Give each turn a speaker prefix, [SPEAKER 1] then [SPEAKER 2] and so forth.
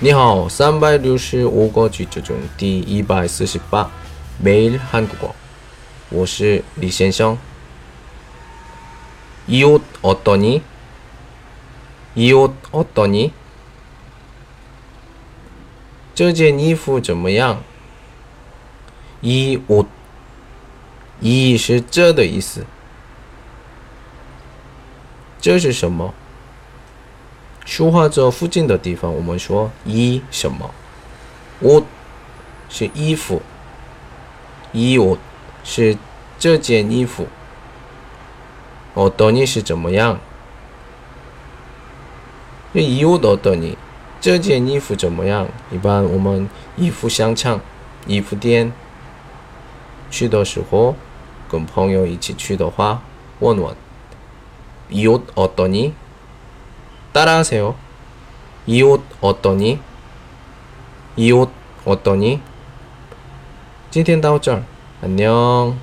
[SPEAKER 1] 你好，三百六十五个句子中第一百四十八，매일한국어。我是李先生。이옷어떠 니？ 이옷어떠 니？ 这件衣服怎么样？이 옷， 이是这的意思。这是什么？ 说话这附近的地方，我们说衣什么？옷是衣服，衣옷是这件衣服。어떠니是怎么样？这衣옷어떠 니？ 这件衣服怎么样？一般我们衣服商场、衣服店去的时候，跟朋友一起去的话，问问이옷어떠 니？ 따라하세요. 이 옷 어떠니? 이 옷 어떠니? 찐텐 다오절 안녕.